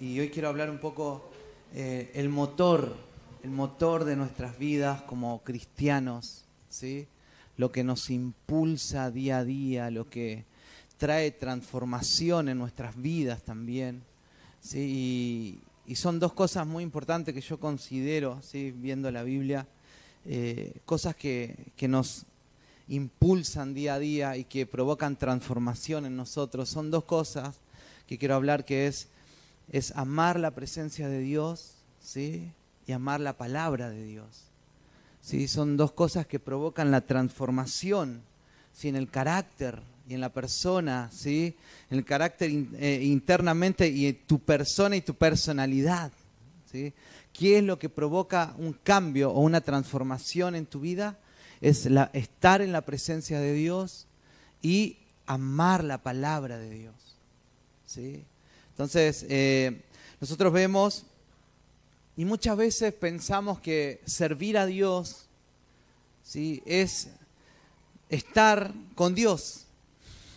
y hoy quiero hablar un poco eh, el motor, el motor de nuestras vidas como cristianos, ¿sí? Lo que nos impulsa día a día, lo que trae transformación en nuestras vidas también, ¿sí? Y, son dos cosas muy importantes que yo considero, ¿sí? Viendo la Biblia, eh, cosas que, que nos impulsan día a día y que provocan transformación en nosotros. Son dos cosas que quiero hablar, que es, es amar la presencia de Dios ¿sí? y amar la palabra de Dios. ¿sí? Son dos cosas que provocan la transformación ¿sí? en el carácter y en la persona, ¿sí? en el carácter eh, internamente y en tu persona y tu personalidad. ¿sí? ¿Qué es lo que provoca un cambio o una transformación en tu vida? Es estar en la presencia de Dios y amar la palabra de Dios. ¿sí? Entonces, eh, nosotros vemos y muchas veces pensamos que servir a Dios ¿sí? es estar con Dios.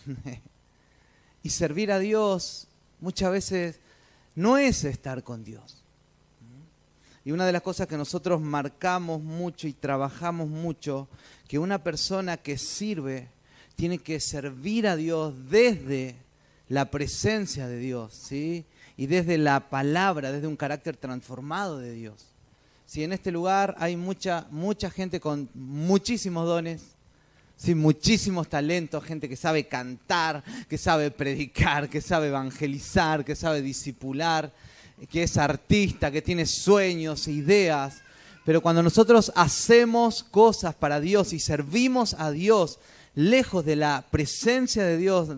y servir a Dios muchas veces no es estar con Dios. Y una de las cosas que nosotros marcamos mucho y trabajamos mucho, que una persona que sirve tiene que servir a Dios desde la presencia de Dios, ¿sí? Y desde la palabra, desde un carácter transformado de Dios. Si en este lugar hay mucha, mucha gente con muchísimos dones, ¿sí? muchísimos talentos, gente que sabe cantar, que sabe predicar, que sabe evangelizar, que sabe disipular, que es artista, que tiene sueños, ideas. Pero cuando nosotros hacemos cosas para Dios y servimos a Dios lejos de la presencia de Dios,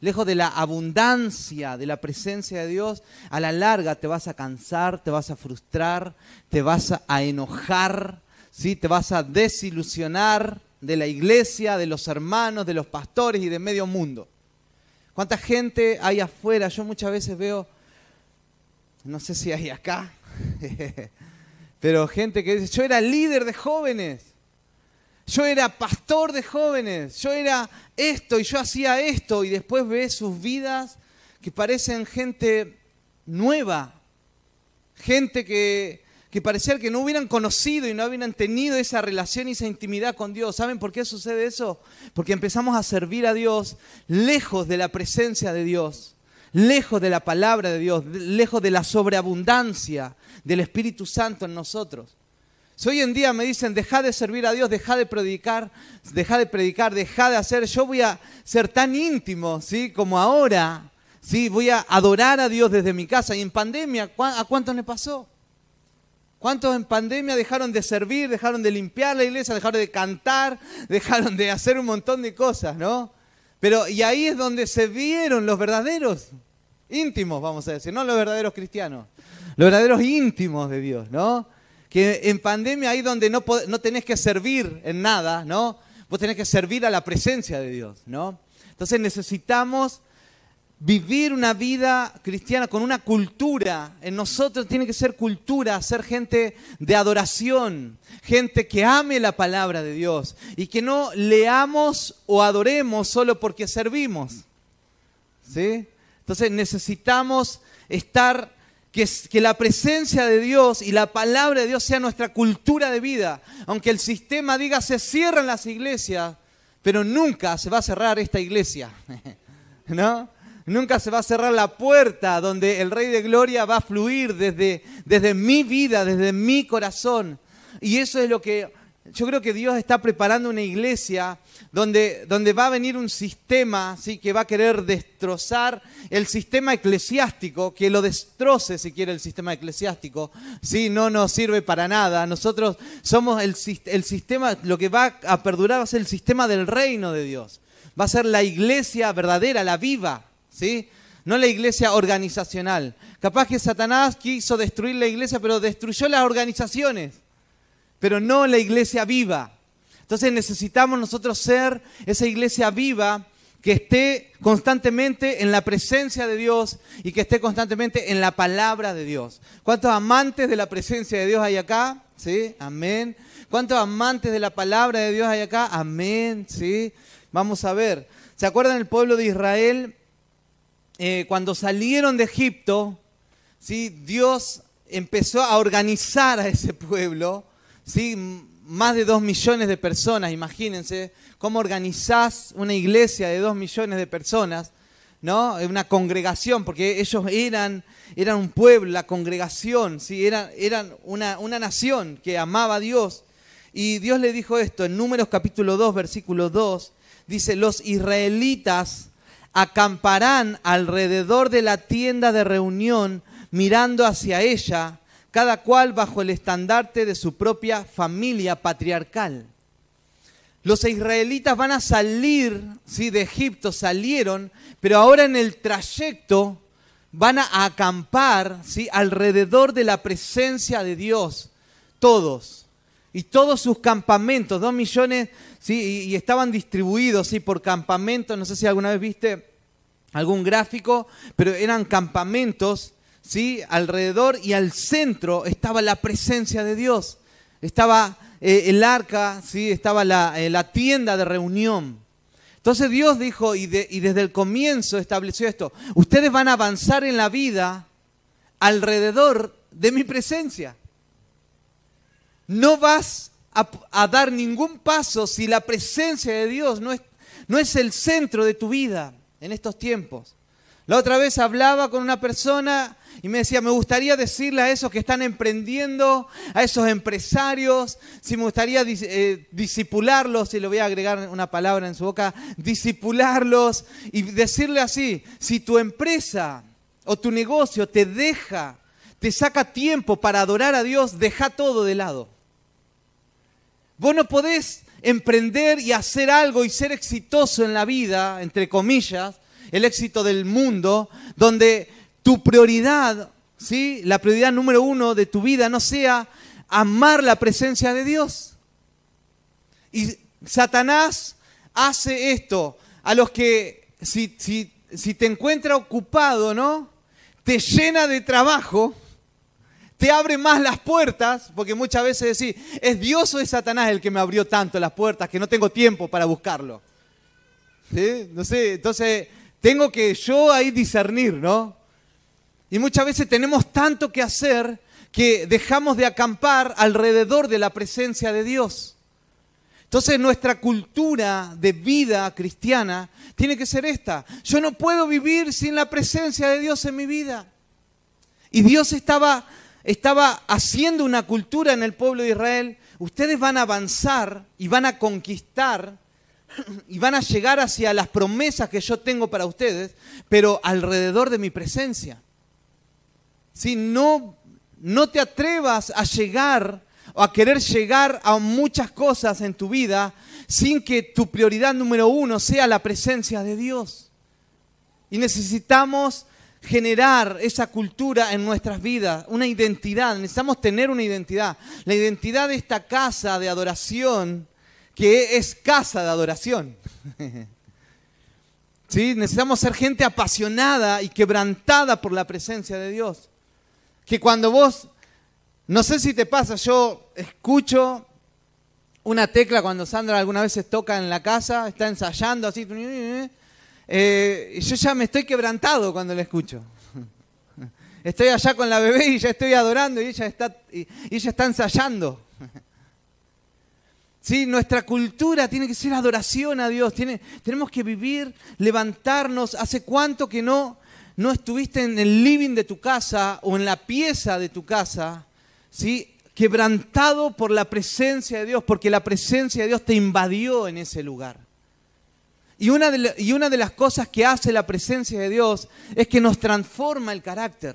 lejos de la abundancia de la presencia de Dios, a la larga te vas a cansar, te vas a frustrar, te vas a enojar, ¿sí? te vas a desilusionar de la iglesia, de los hermanos, de los pastores y de medio mundo. ¿Cuánta gente hay afuera? Yo muchas veces veo, no sé si hay acá, pero gente que dice, yo era líder de jóvenes yo era pastor de jóvenes, yo era esto y yo hacía esto y después ves sus vidas que parecen gente nueva, gente que, que parecía que no hubieran conocido y no hubieran tenido esa relación y esa intimidad con Dios. ¿Saben por qué sucede eso? Porque empezamos a servir a Dios lejos de la presencia de Dios, lejos de la palabra de Dios, lejos de la sobreabundancia del Espíritu Santo en nosotros. Si hoy en día me dicen, deja de servir a Dios, deja de predicar, deja de predicar, deja de hacer, yo voy a ser tan íntimo, ¿sí? Como ahora, ¿sí? Voy a adorar a Dios desde mi casa. Y en pandemia, ¿a cuántos le pasó? ¿Cuántos en pandemia dejaron de servir, dejaron de limpiar la iglesia, dejaron de cantar, dejaron de hacer un montón de cosas, ¿no? Pero, y ahí es donde se vieron los verdaderos íntimos, vamos a decir, no los verdaderos cristianos, los verdaderos íntimos de Dios, ¿no? Que en pandemia ahí donde no, no tenés que servir en nada, ¿no? Vos tenés que servir a la presencia de Dios, ¿no? Entonces necesitamos vivir una vida cristiana con una cultura. En nosotros tiene que ser cultura, ser gente de adoración, gente que ame la palabra de Dios y que no leamos o adoremos solo porque servimos. ¿Sí? Entonces necesitamos estar que, la presencia de Dios y la palabra de Dios sea nuestra cultura de vida. Aunque el sistema diga se cierran las iglesias, pero nunca se va a cerrar esta iglesia. ¿No? Nunca se va a cerrar la puerta donde el Rey de Gloria va a fluir desde, desde mi vida, desde mi corazón. Y eso es lo que yo creo que Dios está preparando una iglesia donde, donde va a venir un sistema ¿sí? que va a querer destrozar el sistema eclesiástico, que lo destroce si quiere el sistema eclesiástico. ¿sí? No nos sirve para nada. Nosotros somos el, el sistema, lo que va a perdurar va a ser el sistema del reino de Dios. Va a ser la iglesia verdadera, la viva. ¿sí? no la iglesia organizacional. Capaz que Satanás quiso destruir la iglesia, pero destruyó las organizaciones pero no la iglesia viva. Entonces necesitamos nosotros ser esa iglesia viva que esté constantemente en la presencia de Dios y que esté constantemente en la palabra de Dios. ¿Cuántos amantes de la presencia de Dios hay acá? ¿Sí? Amén. ¿Cuántos amantes de la palabra de Dios hay acá? Amén. ¿Sí? Vamos a ver. ¿Se acuerdan el pueblo de Israel? Eh, cuando salieron de Egipto, ¿sí? Dios empezó a organizar a ese pueblo, ¿sí? más de dos millones de personas, imagínense cómo organizás una iglesia de dos millones de personas, ¿no? Una congregación, porque ellos eran, eran un pueblo, la congregación, ¿sí? eran, eran una, una nación que amaba a Dios. Y Dios le dijo esto en Números capítulo 2, versículo 2, dice, los israelitas acamparán alrededor de la tienda de reunión mirando hacia ella, cada cual bajo el estandarte de su propia familia patriarcal. Los israelitas van a salir ¿sí? de Egipto, salieron, pero ahora en el trayecto van a acampar ¿sí? alrededor de la presencia de Dios, todos. Y todos sus campamentos, dos millones, ¿sí? y, estaban distribuidos ¿sí? por campamentos, no sé si alguna vez viste algún gráfico, pero eran campamentos ¿sí? alrededor y al centro estaba la presencia de Dios. Estaba eh, el arca, ¿sí? estaba eh, la, tienda de reunión. Entonces Dios dijo, y, desde el comienzo estableció esto, ustedes van a avanzar en la vida alrededor de mi presencia. No vas a, dar ningún paso si la presencia de Dios no es el centro de tu vida en estos tiempos. La otra vez hablaba con una persona y me decía, me gustaría decirle a esos que están emprendiendo, a esos empresarios, si me gustaría eh, disipularlos, y le voy a agregar una palabra en su boca, disipularlos y decirle así, si tu empresa o tu negocio te deja, te saca tiempo para adorar a Dios, deja todo de lado. Vos no podés emprender y hacer algo y ser exitoso en la vida, entre comillas, el éxito del mundo, donde tu prioridad, ¿sí? la prioridad número uno de tu vida no sea amar la presencia de Dios. Y Satanás hace esto a los que si, si, si te encuentra ocupado, ¿no? Te llena de trabajo, te abre más las puertas, porque muchas veces decís, ¿es Dios o es Satanás el que me abrió tanto las puertas que no tengo tiempo para buscarlo? No sé, entonces tengo que yo ahí discernir, ¿no? Y muchas veces tenemos tanto que hacer que dejamos de acampar alrededor de la presencia de Dios. Entonces nuestra cultura de vida cristiana tiene que ser esta. Yo no puedo vivir sin la presencia de Dios en mi vida. Y Dios estaba, estaba haciendo una cultura en el pueblo de Israel. Ustedes van a avanzar y van a conquistar y van a llegar hacia las promesas que yo tengo para ustedes, pero alrededor de mi presencia. Si no, no te atrevas a llegar o a querer llegar a muchas cosas en tu vida sin que tu prioridad número uno sea la presencia de Dios. Y necesitamos generar esa cultura en nuestras vidas, una identidad, necesitamos tener una identidad. La identidad de esta casa de adoración, que es casa de adoración. ¿Sí? Necesitamos ser gente apasionada y quebrantada por la presencia de Dios que cuando vos, no sé si te pasa, yo escucho una tecla cuando Sandra alguna vez toca en la casa, está ensayando así, eh, yo ya me estoy quebrantado cuando la escucho. Estoy allá con la bebé y ya estoy adorando y ella está, y, ella está ensayando. Sí, nuestra cultura tiene que ser adoración a Dios. Tenemos que vivir, levantarnos. ¿Hace cuánto que no no estuviste en el living de tu casa o en la pieza de tu casa, ¿sí? quebrantado por la presencia de Dios, porque la presencia de Dios te invadió en ese lugar. Y una, de, las cosas que hace la presencia de Dios es que nos transforma el carácter.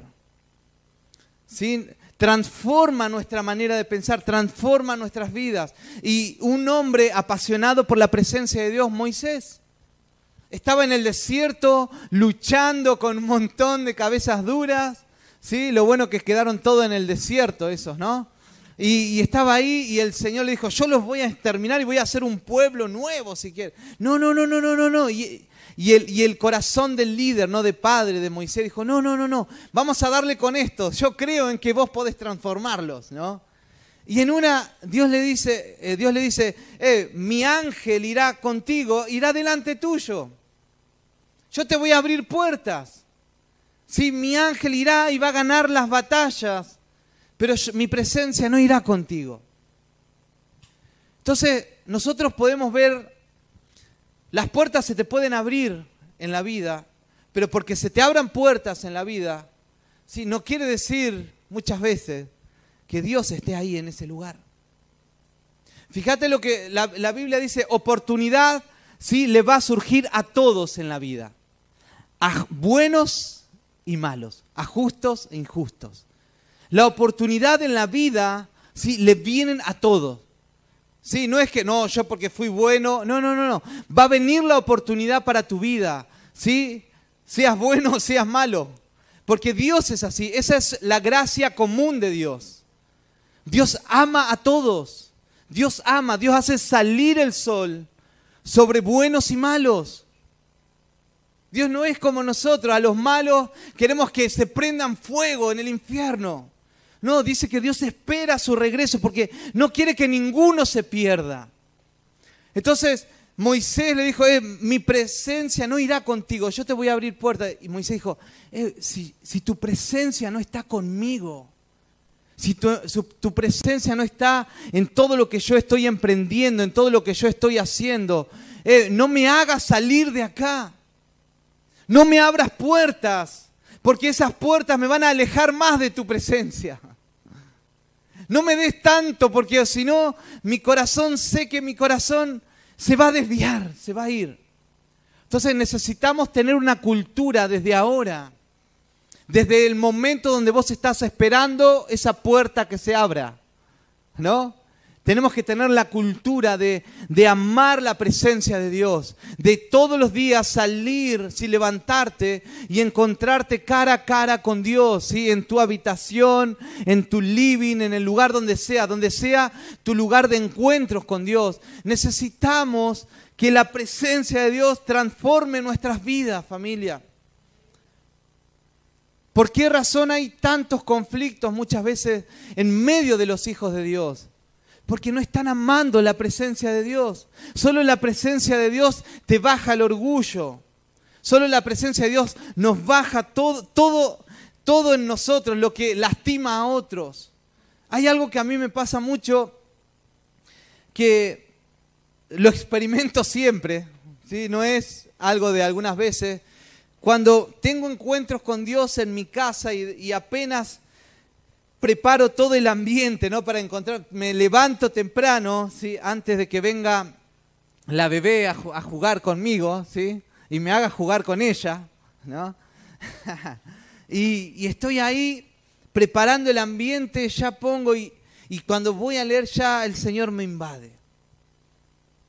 ¿sí? Transforma nuestra manera de pensar, transforma nuestras vidas. Y un hombre apasionado por la presencia de Dios, Moisés, estaba en el desierto luchando con un montón de cabezas duras. ¿sí? Lo bueno que quedaron todos en el desierto esos, ¿no? Y, estaba ahí y el Señor le dijo, yo los voy a exterminar y voy a hacer un pueblo nuevo si quieres. No, no, no, no, no, no, no. Y, el, corazón del líder, no de padre de Moisés, dijo, no, no, no, no, vamos a darle con esto. Yo creo en que vos podés transformarlos, ¿no? Y en una, Dios le dice, eh, Dios le dice, eh, mi ángel irá contigo, irá delante tuyo. Yo te voy a abrir puertas. Sí, mi ángel irá y va a ganar las batallas, pero mi presencia no irá contigo. Entonces, nosotros podemos ver, las puertas se te pueden abrir en la vida, pero porque se te abran puertas en la vida, ¿sí? no quiere decir muchas veces que Dios esté ahí en ese lugar. Fíjate lo que la, Biblia dice, oportunidad ¿sí? le va a surgir a todos en la vida, a buenos y malos, a justos e injustos. La oportunidad en la vida, sí, le vienen a todos. Sí, no es que no, yo porque fui bueno, no, no, no, no. Va a venir la oportunidad para tu vida, ¿sí? Seas bueno o seas malo. Porque Dios es así, esa es la gracia común de Dios. Dios ama a todos. Dios ama, Dios hace salir el sol sobre buenos y malos. Dios no es como nosotros, a los malos queremos que se prendan fuego en el infierno. No, dice que Dios espera su regreso porque no quiere que ninguno se pierda. Entonces Moisés le dijo, eh, mi presencia no irá contigo, yo te voy a abrir puertas. Y Moisés dijo, eh, si, tu presencia no está conmigo, si tu, presencia no está en todo lo que yo estoy emprendiendo, en todo lo que yo estoy haciendo, eh, no me hagas salir de acá. No me abras puertas, porque esas puertas me van a alejar más de tu presencia. No me des tanto, porque si no, mi corazón, sé que mi corazón se va a desviar, se va a ir. Entonces necesitamos tener una cultura desde ahora, desde el momento donde vos estás esperando esa puerta que se abra, ¿no? Tenemos que tener la cultura de, amar la presencia de Dios, de todos los días salir, si levantarte y encontrarte cara a cara con Dios, ¿sí? en tu habitación, en tu living, en el lugar donde sea, donde sea tu lugar de encuentros con Dios. Necesitamos que la presencia de Dios transforme nuestras vidas, familia. ¿Por qué razón hay tantos conflictos muchas veces en medio de los hijos de Dios? Porque no están amando la presencia de Dios. Solo la presencia de Dios te baja el orgullo. Solo la presencia de Dios nos baja todo, todo, todo en nosotros, lo que lastima a otros. Hay algo que a mí me pasa mucho, que lo experimento siempre, ¿sí? no es algo de algunas veces. Cuando tengo encuentros con Dios en mi casa y, y apenas preparo todo el ambiente, ¿no? Para encontrar, me levanto temprano, ¿sí? Antes de que venga la bebé a, jugar conmigo, ¿sí? Y me haga jugar con ella, ¿no? y, estoy ahí preparando el ambiente, ya pongo y, cuando voy a leer ya el Señor me invade.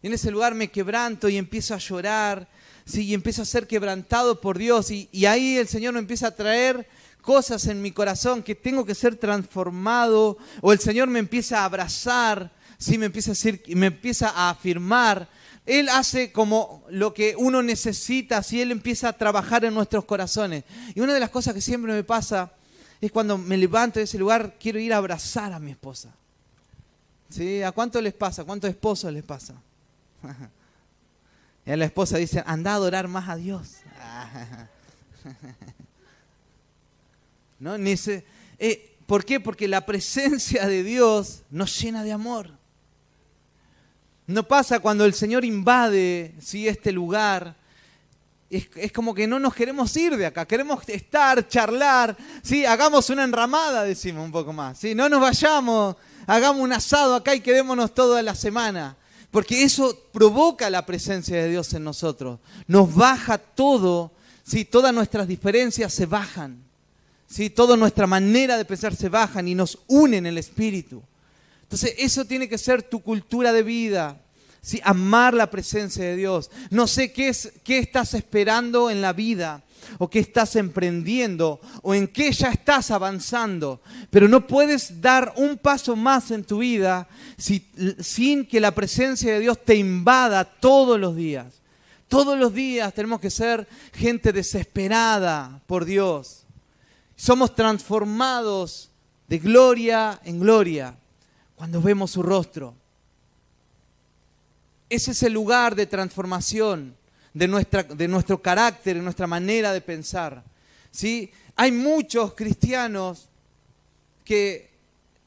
Y en ese lugar me quebranto y empiezo a llorar, ¿sí? Y empiezo a ser quebrantado por Dios y, y ahí el Señor me empieza a traer cosas en mi corazón que tengo que ser transformado, o el Señor me empieza a abrazar, ¿sí? me, empieza a decir, me empieza a afirmar. Él hace como lo que uno necesita, si Él empieza a trabajar en nuestros corazones. Y una de las cosas que siempre me pasa es cuando me levanto de ese lugar, quiero ir a abrazar a mi esposa. ¿Sí? ¿A cuánto les pasa? ¿A cuántos esposos les pasa? Y a la esposa dice, anda a adorar más a Dios. ¿no? Eh, ¿Por qué? Porque la presencia de Dios nos llena de amor. No pasa cuando el Señor invade ¿sí? este lugar. Es, como que no nos queremos ir de acá, queremos estar, charlar, ¿sí? hagamos una enramada, decimos un poco más, ¿sí? no nos vayamos, hagamos un asado acá y quedémonos toda la semana, porque eso provoca la presencia de Dios en nosotros, nos baja todo, ¿sí? todas nuestras diferencias se bajan. ¿Sí? Toda nuestra manera de pensar se bajan y nos unen el espíritu. Entonces, eso tiene que ser tu cultura de vida. ¿sí? Amar la presencia de Dios. No sé qué, es, qué estás esperando en la vida o qué estás emprendiendo o en qué ya estás avanzando, pero no puedes dar un paso más en tu vida sin que la presencia de Dios te invada todos los días. Todos los días tenemos que ser gente desesperada por Dios. Somos transformados de gloria en gloria cuando vemos su rostro. Ese es el lugar de transformación de, nuestra, de nuestro carácter, de nuestra manera de pensar. ¿sí? Hay muchos cristianos que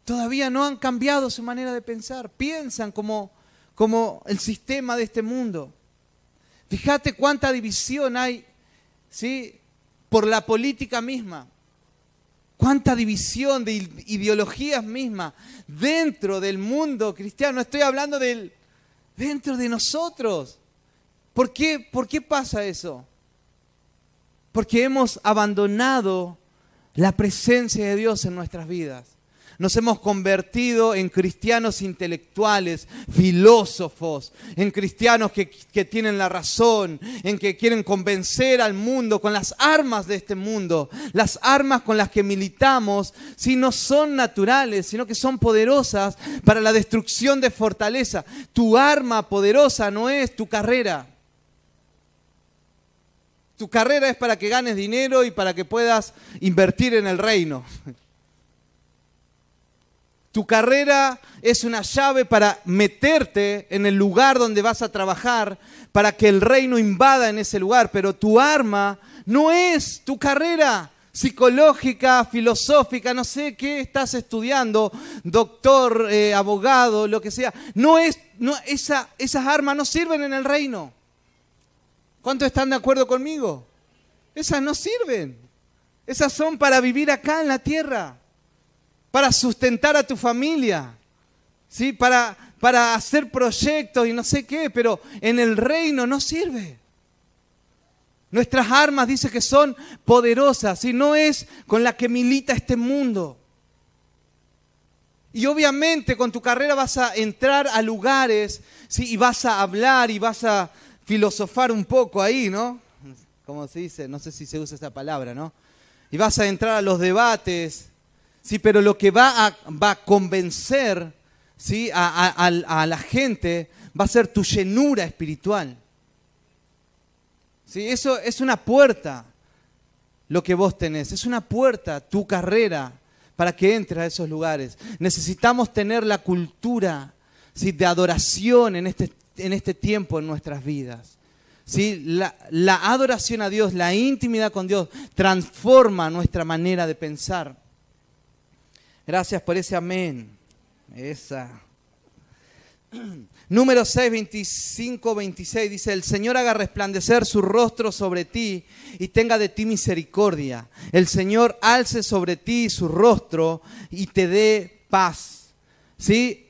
todavía no han cambiado su manera de pensar, piensan como, como el sistema de este mundo. Fíjate cuánta división hay ¿sí? por la política misma. Cuánta división de ideologías mismas dentro del mundo cristiano. Estoy hablando del dentro de nosotros. ¿Por qué, ¿Por qué pasa eso? Porque hemos abandonado la presencia de Dios en nuestras vidas. Nos hemos convertido en cristianos intelectuales, filósofos, en cristianos que, tienen la razón, en que quieren convencer al mundo con las armas de este mundo. Las armas con las que militamos, si no son naturales, sino que son poderosas para la destrucción de fortaleza. Tu arma poderosa no es tu carrera. Tu carrera es para que ganes dinero y para que puedas invertir en el reino. Tu carrera es una llave para meterte en el lugar donde vas a trabajar, para que el reino invada en ese lugar, pero tu arma no es tu carrera psicológica, filosófica, no sé qué estás estudiando, doctor, eh, abogado, lo que sea. No es, no, esa, esas armas no sirven en el reino. ¿Cuántos están de acuerdo conmigo? Esas no sirven. Esas son para vivir acá en la tierra para sustentar a tu familia, ¿sí? para, para hacer proyectos y no sé qué, pero en el reino no sirve. Nuestras armas dice que son poderosas y no es con la que milita este mundo. Y obviamente con tu carrera vas a entrar a lugares ¿sí? y vas a hablar y vas a filosofar un poco ahí, ¿no? Como se dice, no sé si se usa esa palabra, ¿no? Y vas a entrar a los debates Sí, pero lo que va a, convencer. A, la gente va a ser tu llenura espiritual. ¿Sí? Eso es una puerta, lo que vos tenés. Es una puerta, tu carrera, para que entres a esos lugares. Necesitamos tener la cultura de adoración en este, en este tiempo en nuestras vidas. La adoración a Dios, la intimidad con Dios, transforma nuestra manera de pensar. Gracias por ese amén. Esa. Número 6, 25, 26 dice, el Señor haga resplandecer su rostro sobre ti y tenga de ti misericordia. El Señor alce sobre ti su rostro y te dé paz. ¿Sí?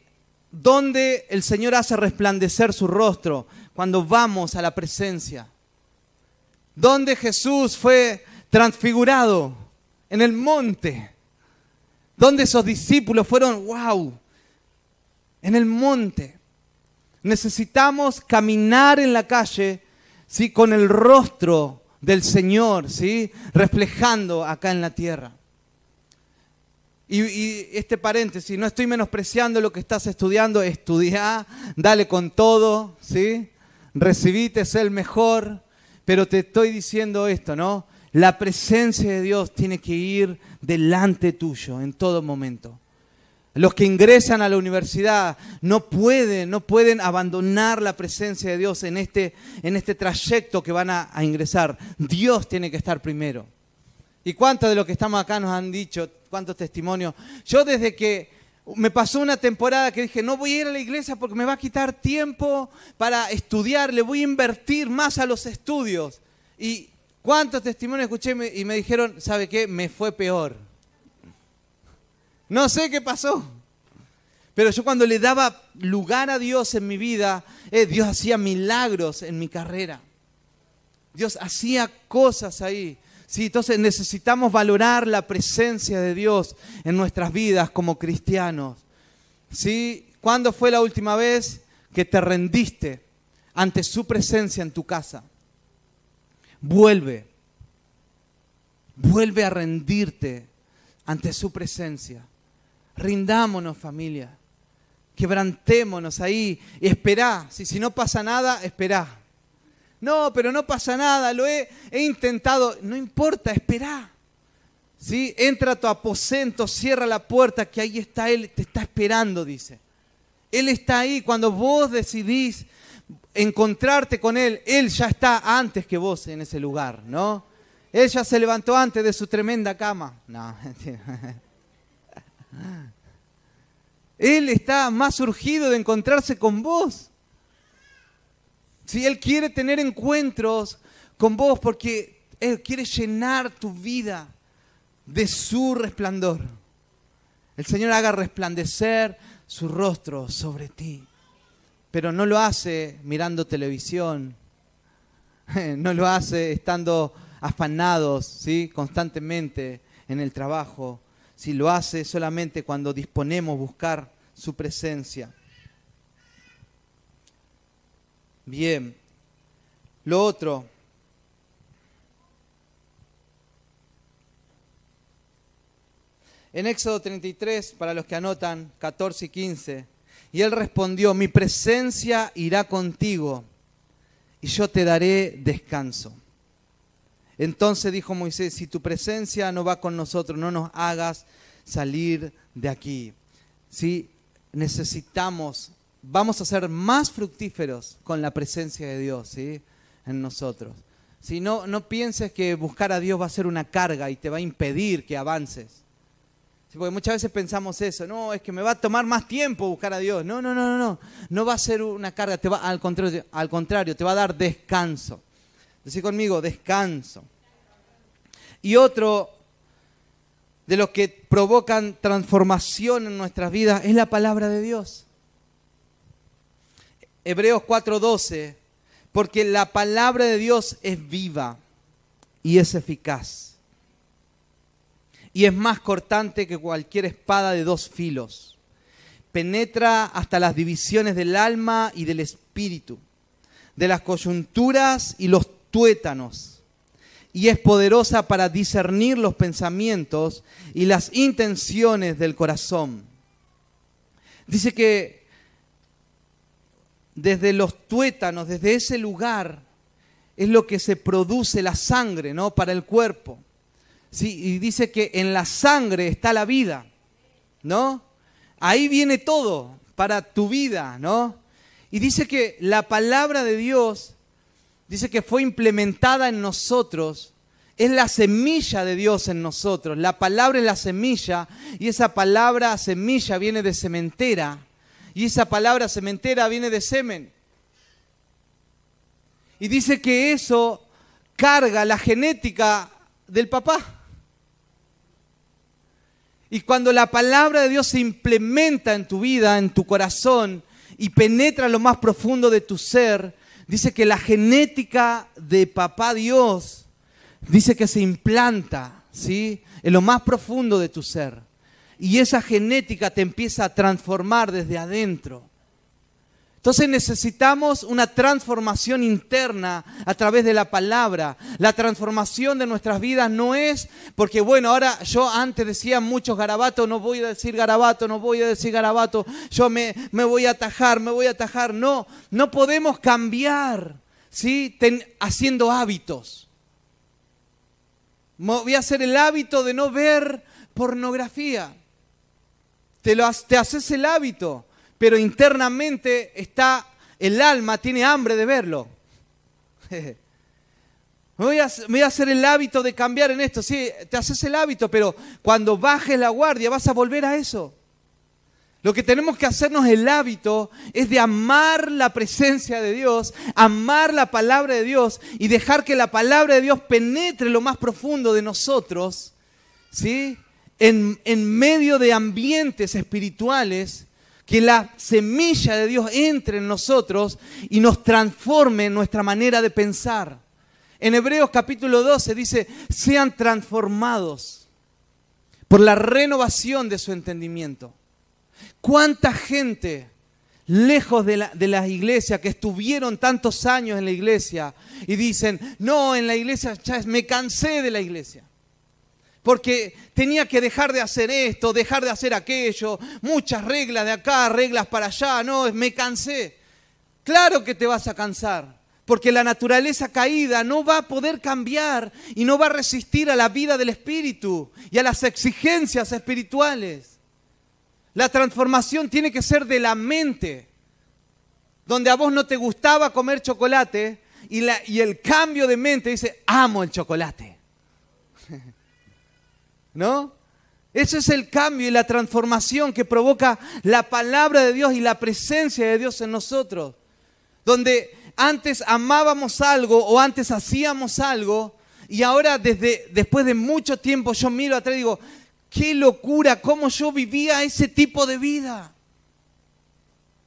¿Dónde el Señor hace resplandecer su rostro? Cuando vamos a la presencia. ¿Dónde Jesús fue transfigurado? En el monte donde esos discípulos fueron, wow, en el monte. Necesitamos caminar en la calle, ¿sí? Con el rostro del Señor, ¿sí? Reflejando acá en la tierra. Y, este paréntesis, no estoy menospreciando lo que estás estudiando, estudia, dale con todo, ¿sí? Recibite, es el mejor, pero te estoy diciendo esto, ¿no? La presencia de Dios tiene que ir delante tuyo en todo momento. Los que ingresan a la universidad no pueden, no pueden abandonar la presencia de Dios en este, en este trayecto que van a, a ingresar. Dios tiene que estar primero. ¿Y cuántos de los que estamos acá nos han dicho, cuántos testimonios? Yo desde que me pasó una temporada que dije, no voy a ir a la iglesia porque me va a quitar tiempo para estudiar, le voy a invertir más a los estudios. Y ¿Cuántos testimonios escuché y me dijeron, ¿sabe qué? Me fue peor. No sé qué pasó. Pero yo cuando le daba lugar a Dios en mi vida, eh, Dios hacía milagros en mi carrera. Dios hacía cosas ahí. Sí, entonces necesitamos valorar la presencia de Dios en nuestras vidas como cristianos. ¿Sí? ¿Cuándo fue la última vez que te rendiste ante su presencia en tu casa? Vuelve. Vuelve a rendirte ante su presencia. Rindámonos familia. Quebrantémonos ahí. Y esperá. Si, si no pasa nada, esperá. No, pero no pasa nada. Lo he, he intentado. No importa, esperá. ¿Sí? Entra a tu aposento, cierra la puerta, que ahí está Él, te está esperando, dice. Él está ahí cuando vos decidís encontrarte con Él, Él ya está antes que vos en ese lugar, ¿no? Ella se levantó antes de su tremenda cama. No. Él está más urgido de encontrarse con vos. Si Él quiere tener encuentros con vos porque Él quiere llenar tu vida de su resplandor. El Señor haga resplandecer su rostro sobre ti. Pero no lo hace mirando televisión. No lo hace estando afanados ¿sí? constantemente en el trabajo si lo hace solamente cuando disponemos buscar su presencia. Bien, lo otro, en Éxodo 33, para los que anotan, 14 y 15, y él respondió, mi presencia irá contigo y yo te daré descanso. Entonces dijo Moisés, si tu presencia no va con nosotros, no nos hagas salir de aquí. Si necesitamos, vamos a ser más fructíferos con la presencia de Dios ¿sí? en nosotros. Si no, no pienses que buscar a Dios va a ser una carga y te va a impedir que avances. Porque muchas veces pensamos eso, no, es que me va a tomar más tiempo buscar a Dios. No, no, no, no, no. No va a ser una carga, te va, al, contrario, al contrario, te va a dar descanso. Decir conmigo, descanso. Y otro de los que provocan transformación en nuestras vidas es la palabra de Dios. Hebreos 4:12, porque la palabra de Dios es viva y es eficaz. Y es más cortante que cualquier espada de dos filos. Penetra hasta las divisiones del alma y del espíritu, de las coyunturas y los tuétanos, y es poderosa para discernir los pensamientos y las intenciones del corazón. Dice que desde los tuétanos, desde ese lugar, es lo que se produce la sangre, ¿no? Para el cuerpo. Y dice que en la sangre está la vida, ¿no? Ahí viene todo para tu vida, ¿no? Y dice que la palabra de Dios dice que fue implementada en nosotros, es la semilla de Dios en nosotros. La palabra es la semilla y esa palabra semilla viene de cementera y esa palabra cementera viene de semen. Y dice que eso carga la genética del papá. Y cuando la palabra de Dios se implementa en tu vida, en tu corazón, y penetra lo más profundo de tu ser, dice que la genética de papá Dios dice que se implanta, ¿sí? En lo más profundo de tu ser. Y esa genética te empieza a transformar desde adentro. Entonces necesitamos una transformación interna a través de la palabra. La transformación de nuestras vidas no es porque, bueno, ahora yo antes decía muchos garabatos, no voy a decir garabato, no voy a decir garabato, yo me, me voy a atajar, me voy a atajar. No, no podemos cambiar, ¿sí? haciendo hábitos. Voy a hacer el hábito de no ver pornografía. Te, lo, te haces el hábito pero internamente está, el alma tiene hambre de verlo. Me voy, a, hacer el hábito de cambiar en esto. Sí, te haces el hábito, pero cuando bajes la guardia vas a volver a eso. Lo que tenemos que hacernos el hábito es de amar la presencia de Dios, amar la palabra de Dios y dejar que la palabra de Dios penetre lo más profundo de nosotros, ¿sí? En medio de ambientes espirituales que la semilla de Dios entre en nosotros y nos transforme en nuestra manera de pensar. En Hebreos capítulo 12 dice, sean transformados por la renovación de su entendimiento. ¿Cuánta gente lejos de la, de iglesia, que estuvieron tantos años en la iglesia y dicen, no, en la iglesia ya me cansé de la iglesia? Porque tenía que dejar de hacer esto, dejar de hacer aquello, muchas reglas de acá, reglas para allá, no, me cansé. Claro que te vas a cansar, porque la naturaleza caída no va a poder cambiar y no va a resistir a la vida del espíritu y a las exigencias espirituales. La transformación tiene que ser de la mente, donde a vos no te gustaba comer chocolate y, el cambio de mente dice, amo el chocolate. ¿No? Eso es el cambio y la transformación que provoca la palabra de Dios y la presencia de Dios en nosotros. Donde antes amábamos algo o antes hacíamos algo y ahora desde después de mucho tiempo yo miro atrás y digo, qué locura cómo yo vivía ese tipo de vida.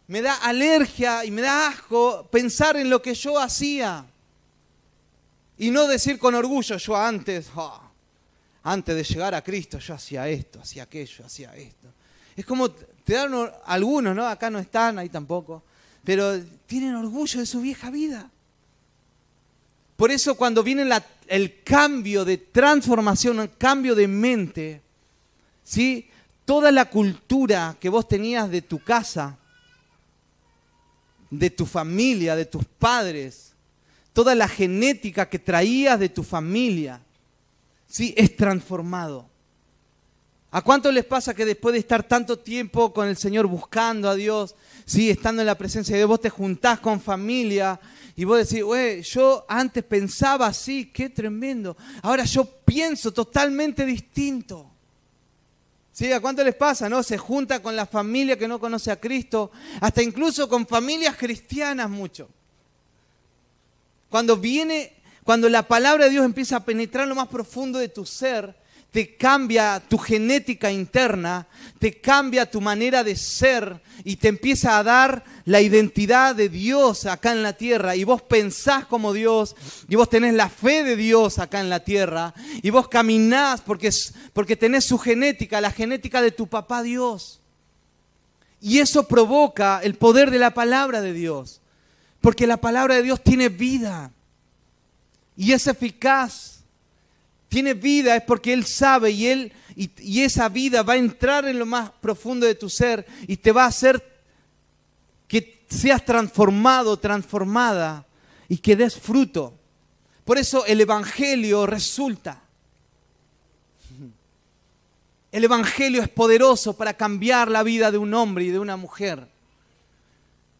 Me da alergia y me da asco pensar en lo que yo hacía. Y no decir con orgullo, yo antes, ah, antes de llegar a Cristo, yo hacía esto, hacía aquello, hacía esto. Es como, te dan algunos, ¿no? Acá no están, ahí tampoco, pero tienen orgullo de su vieja vida. Por eso cuando viene el cambio de transformación, el cambio de mente, ¿sí? toda la cultura que vos tenías de tu casa, de tu familia, de tus padres, toda la genética que traías de tu familia, ¿sí? es transformado. ¿A cuánto les pasa que después de estar tanto tiempo con el Señor buscando a Dios, ¿sí? estando en la presencia de Dios, vos te juntás con familia y vos decís, güey, yo antes pensaba así, qué tremendo. Ahora yo pienso totalmente distinto. ¿Sí? ¿A cuánto les pasa? ¿No? Se junta con la familia que no conoce a Cristo, hasta incluso con familias cristianas mucho. Cuando viene, cuando la palabra de Dios empieza a penetrar lo más profundo de tu ser, te cambia tu genética interna, te cambia tu manera de ser y te empieza a dar la identidad de Dios acá en la tierra. Y vos pensás como Dios, y vos tenés la fe de Dios acá en la tierra, y vos caminás porque, porque tenés su genética, la genética de tu papá Dios. Y eso provoca el poder de la palabra de Dios. Porque la palabra de Dios tiene vida y es eficaz. Tiene vida es porque Él sabe y, Él, y, esa vida va a entrar en lo más profundo de tu ser y te va a hacer que seas transformado, transformada y que des fruto. Por eso el Evangelio resulta. El Evangelio es poderoso para cambiar la vida de un hombre y de una mujer.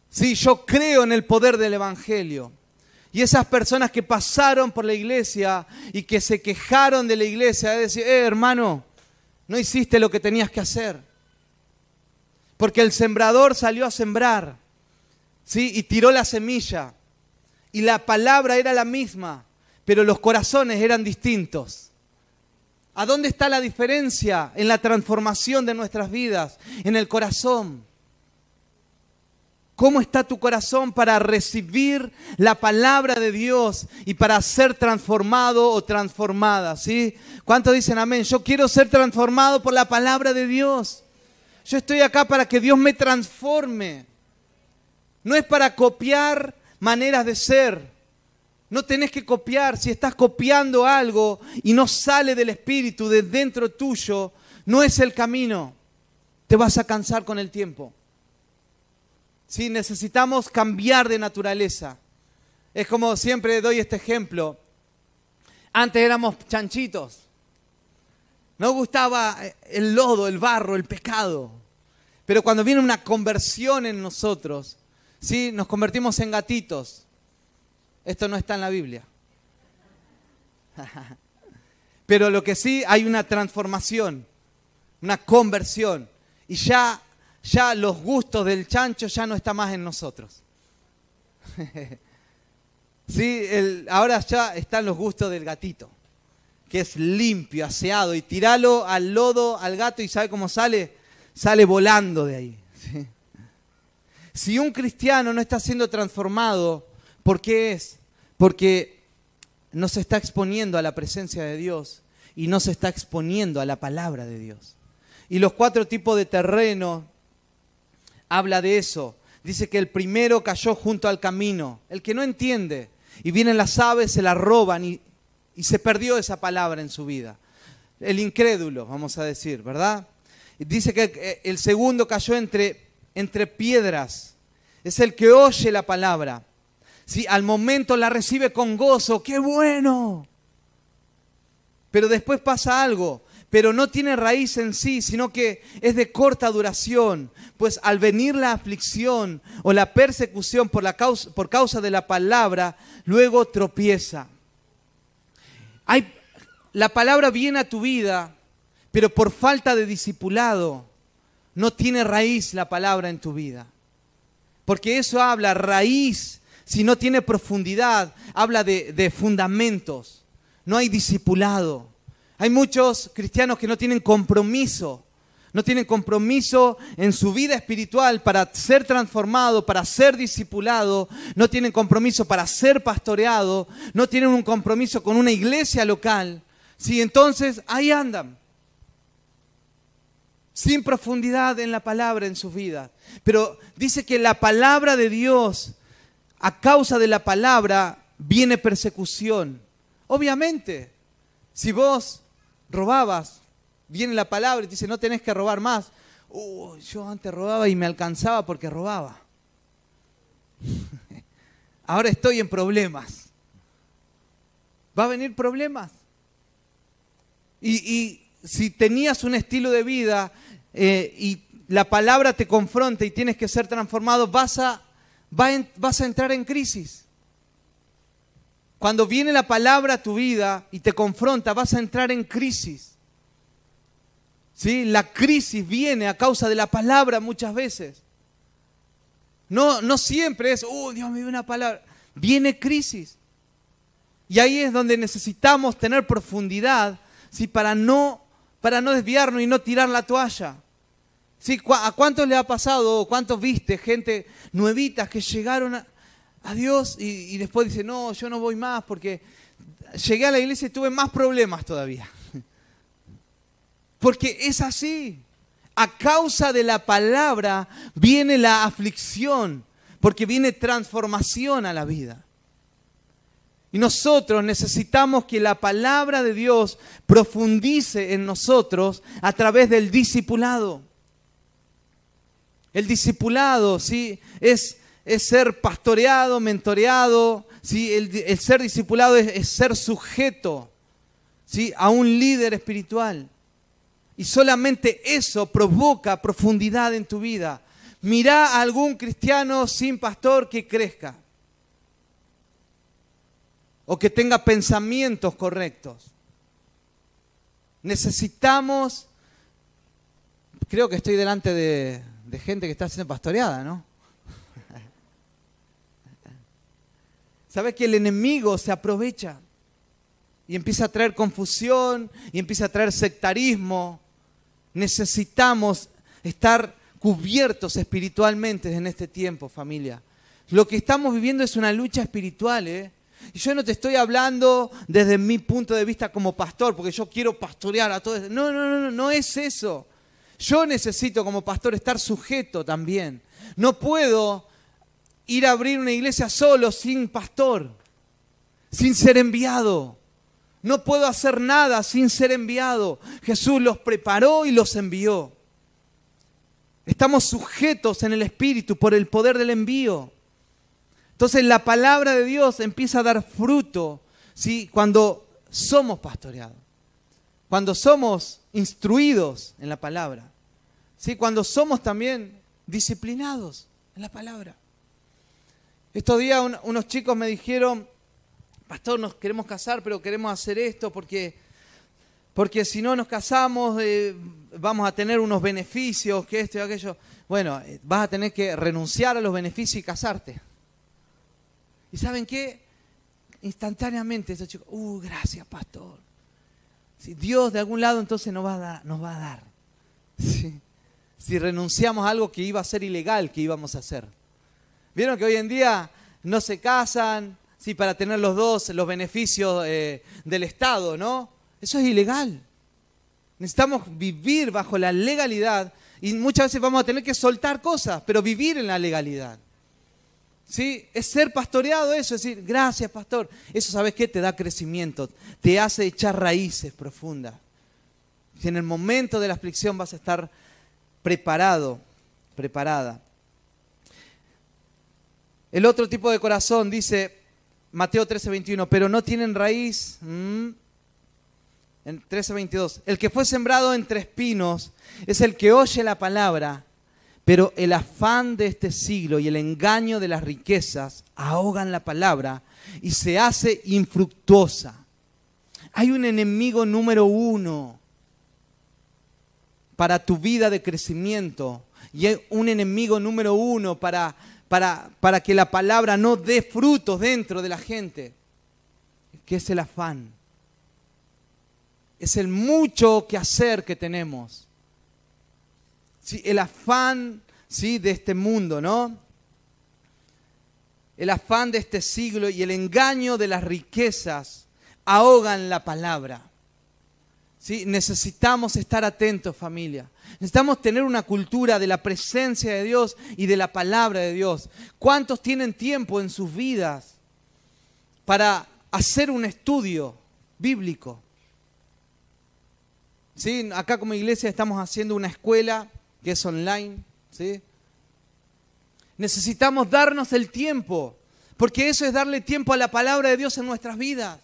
Sí, yo creo en el poder del Evangelio. Y esas personas que pasaron por la iglesia y que se quejaron de la iglesia, de decir, eh, hermano, no hiciste lo que tenías que hacer. Porque el sembrador salió a sembrar, ¿sí? Y tiró la semilla. Y la palabra era la misma, pero los corazones eran distintos. ¿A dónde está la diferencia en la transformación de nuestras vidas? En el corazón. ¿Cómo está tu corazón para recibir la palabra de Dios y para ser transformado o transformada? ¿sí? ¿Cuántos dicen amén? Yo quiero ser transformado por la palabra de Dios. Yo estoy acá para que Dios me transforme. No es para copiar maneras de ser. No tenés que copiar. Si estás copiando algo y no sale del espíritu de dentro tuyo, no es el camino. Te vas a cansar con el tiempo. Si necesitamos cambiar de naturaleza. Es como siempre doy este ejemplo. Antes éramos chanchitos. No gustaba el lodo, el barro, el pecado. Pero cuando viene una conversión en nosotros, ¿sí? nos convertimos en gatitos. Esto no está en la Biblia. Pero lo que sí hay una transformación, una conversión. Y ya ya los gustos del chancho ya no están más en nosotros. sí, ahora ya están los gustos del gatito, que es limpio, aseado, y tiralo al lodo al gato y ¿sabe cómo sale? Sale volando de ahí. Si un cristiano no está siendo transformado, ¿por qué es? Porque no se está exponiendo a la presencia de Dios y no se está exponiendo a la palabra de Dios. Y los cuatro tipos de terreno habla de eso. Dice que el primero cayó junto al camino, el que no entiende. Y vienen las aves, se la roban y, se perdió esa palabra en su vida. El incrédulo, vamos a decir, ¿verdad? Dice que el segundo cayó entre, entre piedras. Es el que oye la palabra. Si al momento la recibe con gozo, qué bueno. Pero después pasa algo pero no tiene raíz en sí, sino que es de corta duración, pues al venir la aflicción o la persecución por, la causa, de la palabra, luego tropieza. La palabra viene a tu vida, pero por falta de discipulado, no tiene raíz la palabra en tu vida. Porque eso habla raíz, si no tiene profundidad, habla de, de fundamentos. No hay discipulado. Hay muchos cristianos que no tienen compromiso no tienen compromiso en su vida espiritual para ser transformado, para ser discipulado, no tienen compromiso para ser pastoreado, no tienen un compromiso con una iglesia local. Sí, entonces ahí andan, sin profundidad en la palabra en su vida. Pero dice que la palabra de Dios, a causa de la palabra, viene persecución. Obviamente, si vos robabas, viene la palabra y te dice, no tenés que robar más. Uh, yo antes robaba y me alcanzaba porque robaba. Ahora estoy en problemas. ¿Va a venir problemas? Y, si tenías un estilo de vida eh, y la palabra te confronta y tienes que ser transformado, vas a, vas a entrar en crisis. Cuando viene la palabra a tu vida y te confronta, vas a entrar en crisis. La crisis viene a causa de la palabra muchas veces. No, no siempre es, oh, Dios me dio una palabra. Viene crisis. Y ahí es donde necesitamos tener profundidad ¿sí? para, no, para no desviarnos y no tirar la toalla. ¿Sí? ¿A cuántos le ha pasado, cuántos viste, gente nuevitas que llegaron a, a Dios y, y después dicen, no, yo no voy más porque llegué a la iglesia y tuve más problemas todavía? Porque es así. A causa de la palabra viene la aflicción, porque viene transformación a la vida. Y nosotros necesitamos que la palabra de Dios profundice en nosotros a través del discipulado. El discipulado, ¿sí? Es, es ser pastoreado, mentoreado, ¿sí? El, ser discipulado es, ser sujeto, ¿sí? A un líder espiritual. Y solamente eso provoca profundidad en tu vida. Mira a algún cristiano sin pastor que crezca. O que tenga pensamientos correctos. Necesitamos, creo que estoy delante de, gente que está siendo pastoreada, ¿no? ¿Sabes que el enemigo se aprovecha? Y empieza a traer confusión, y empieza a traer sectarismo, necesitamos estar cubiertos espiritualmente en este tiempo, familia. Lo que estamos viviendo es una lucha espiritual, ¿eh? Y yo no te estoy hablando desde mi punto de vista como pastor, porque yo quiero pastorear a todos. No, no, no, no es eso. Yo necesito como pastor estar sujeto también. No puedo ir a abrir una iglesia solo, sin pastor, sin ser enviado. No puedo hacer nada sin ser enviado. Jesús los preparó y los envió. Estamos sujetos en el Espíritu por el poder del envío. Entonces la palabra de Dios empieza a dar fruto ¿sí? cuando somos pastoreados, cuando somos instruidos en la palabra, ¿sí? cuando somos también disciplinados en la palabra. Estos días unos chicos me dijeron, pastor, nos queremos casar, pero queremos hacer esto porque, porque si no nos casamos eh, vamos a tener unos beneficios, que esto y aquello. Bueno, eh, vas a tener que renunciar a los beneficios y casarte. ¿Y saben qué? Instantáneamente esos chicos, uh, gracias, pastor. Si Dios de algún lado entonces nos va a dar. Nos va a dar. Si renunciamos a algo que iba a ser ilegal, que íbamos a hacer. ¿Vieron que hoy en día no se casan, sí, para tener los dos los beneficios eh, del Estado, ¿no? Eso es ilegal. Necesitamos vivir bajo la legalidad y muchas veces vamos a tener que soltar cosas, pero vivir en la legalidad. ¿Sí? Es ser pastoreado eso, es decir, gracias pastor. Eso, ¿sabes qué? Te da crecimiento, te hace echar raíces profundas. Si en el momento de la aflicción vas a estar preparado, preparada. El otro tipo de corazón dice, Mateo 13:21, pero no tienen raíz. En 13:22, el que fue sembrado entre espinos es el que oye la palabra, pero el afán de este siglo y el engaño de las riquezas ahogan la palabra y se hace infructuosa. Hay un enemigo número uno para tu vida de crecimiento y hay un enemigo número uno para, para, para que la palabra no dé frutos dentro de la gente, que es el afán. Es el mucho que hacer que tenemos. Sí, el afán ¿sí? de este mundo, ¿no? El afán de este siglo y el engaño de las riquezas ahogan la palabra. ¿Sí? Necesitamos estar atentos, familia. Necesitamos tener una cultura de la presencia de Dios y de la palabra de Dios. ¿Cuántos tienen tiempo en sus vidas para hacer un estudio bíblico? ¿Sí? Acá como iglesia estamos haciendo una escuela que es online. ¿sí? Necesitamos darnos el tiempo, porque eso es darle tiempo a la palabra de Dios en nuestras vidas.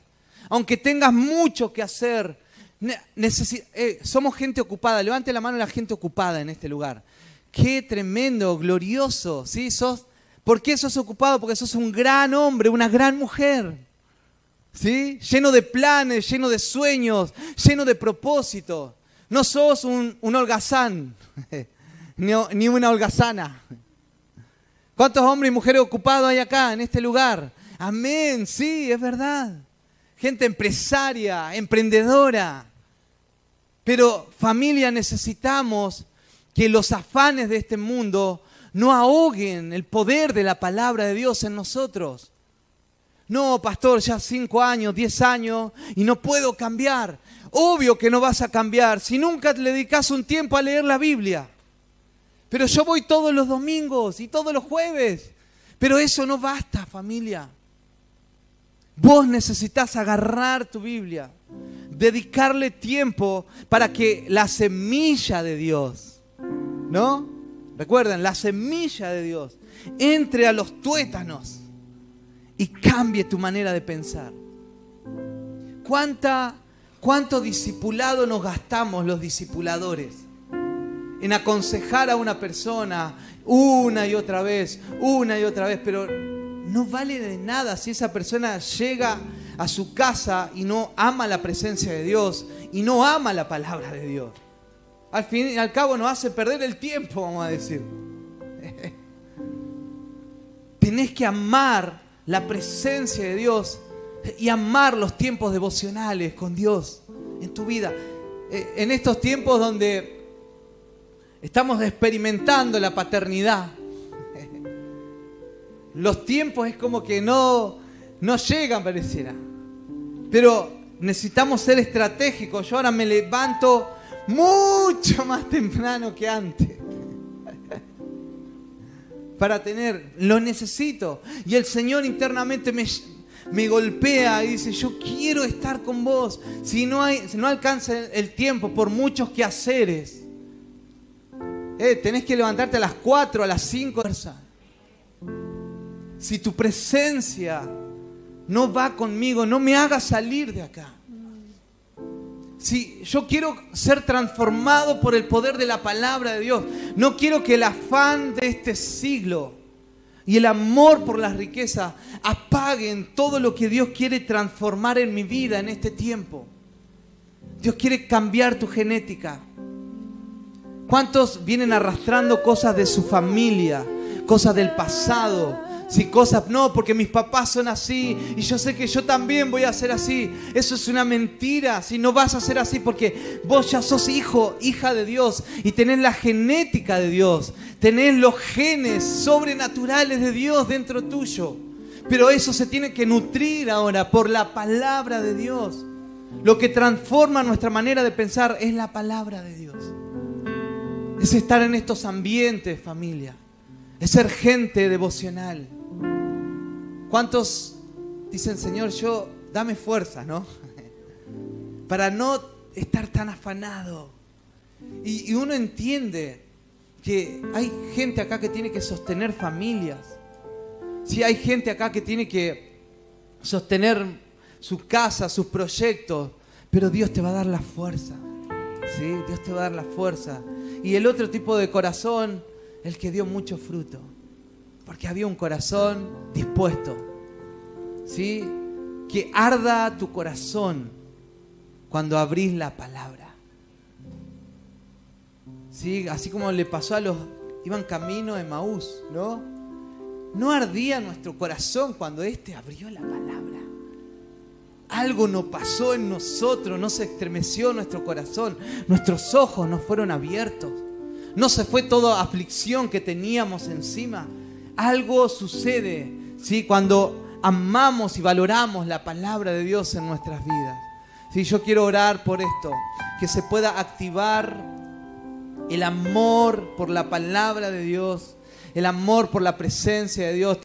Aunque tengas mucho que hacer, eh, somos gente ocupada. Levante la mano la gente ocupada en este lugar. Qué tremendo, glorioso. ¿sí? Sos, ¿Por qué sos ocupado? Porque sos un gran hombre, una gran mujer. ¿sí? Lleno de planes, lleno de sueños, lleno de propósitos. No sos un, holgazán, ni, ni una holgazana. ¿Cuántos hombres y mujeres ocupados hay acá, en este lugar? Amén, sí, es verdad. Gente empresaria, emprendedora. Pero familia, necesitamos que los afanes de este mundo no ahoguen el poder de la palabra de Dios en nosotros. No, pastor, ya cinco años, diez años y no puedo cambiar. Obvio que no vas a cambiar si nunca le dedicas un tiempo a leer la Biblia. Pero yo voy todos los domingos y todos los jueves. Pero eso no basta, familia. Vos necesitas agarrar tu Biblia, dedicarle tiempo para que la semilla de Dios, ¿no? Recuerden, la semilla de Dios entre a los tuétanos y cambie tu manera de pensar. ¿Cuánta, ¿Cuánto discipulado nos gastamos los discipuladores en aconsejar a una persona una y otra vez, una y otra vez, pero no vale de nada si esa persona llega a su casa y no ama la presencia de Dios y no ama la palabra de Dios. Al fin y al cabo nos hace perder el tiempo, vamos a decir. Tenés que amar la presencia de Dios y amar los tiempos devocionales con Dios en tu vida. Eh, en estos tiempos donde estamos experimentando la paternidad, los tiempos es como que no, no llegan, pareciera. Pero necesitamos ser estratégicos. Yo ahora me levanto mucho más temprano que antes. Para tener, lo necesito. Y el Señor internamente me, golpea y dice, yo quiero estar con vos. Si no, hay, si no alcanza el tiempo por muchos quehaceres, eh, tenés que levantarte a las 4, a las 5 si tu presencia no va conmigo, no me haga salir de acá. Si yo quiero ser transformado por el poder de la palabra de Dios, no quiero que el afán de este siglo y el amor por las riquezas apaguen todo lo que Dios quiere transformar en mi vida en este tiempo. Dios quiere cambiar tu genética. ¿Cuántos vienen arrastrando cosas de su familia, cosas del pasado, si cosas, no, porque mis papás son así y yo sé que yo también voy a ser así. Eso es una mentira. Si no vas a ser así porque vos ya sos hijo, hija de Dios y tenés la genética de Dios, tenés los genes sobrenaturales de Dios dentro tuyo. Pero eso se tiene que nutrir ahora por la palabra de Dios. Lo que transforma nuestra manera de pensar es la palabra de Dios. Es estar en estos ambientes, familia. Es ser gente devocional. ¿Cuántos dicen, Señor, yo dame fuerza, ¿no? Para no estar tan afanado. Y, uno entiende que hay gente acá que tiene que sostener familias. Sí, hay gente acá que tiene que sostener su casa, sus proyectos. Pero Dios te va a dar la fuerza. ¿sí? Dios te va a dar la fuerza. Y el otro tipo de corazón, el que dio mucho fruto. Porque había un corazón dispuesto. ¿Sí? Que arda tu corazón cuando abrís la palabra. ¿Sí? Así como le pasó a los iban camino de Maús, ¿no? No ardía nuestro corazón cuando éste abrió la palabra. Algo no pasó en nosotros, no se estremeció nuestro corazón, nuestros ojos no fueron abiertos, no se fue toda aflicción que teníamos encima. Algo sucede, ¿sí? Cuando amamos y valoramos la palabra de Dios en nuestras vidas. Sí, yo quiero orar por esto, que se pueda activar el amor por la palabra de Dios, el amor por la presencia de Dios.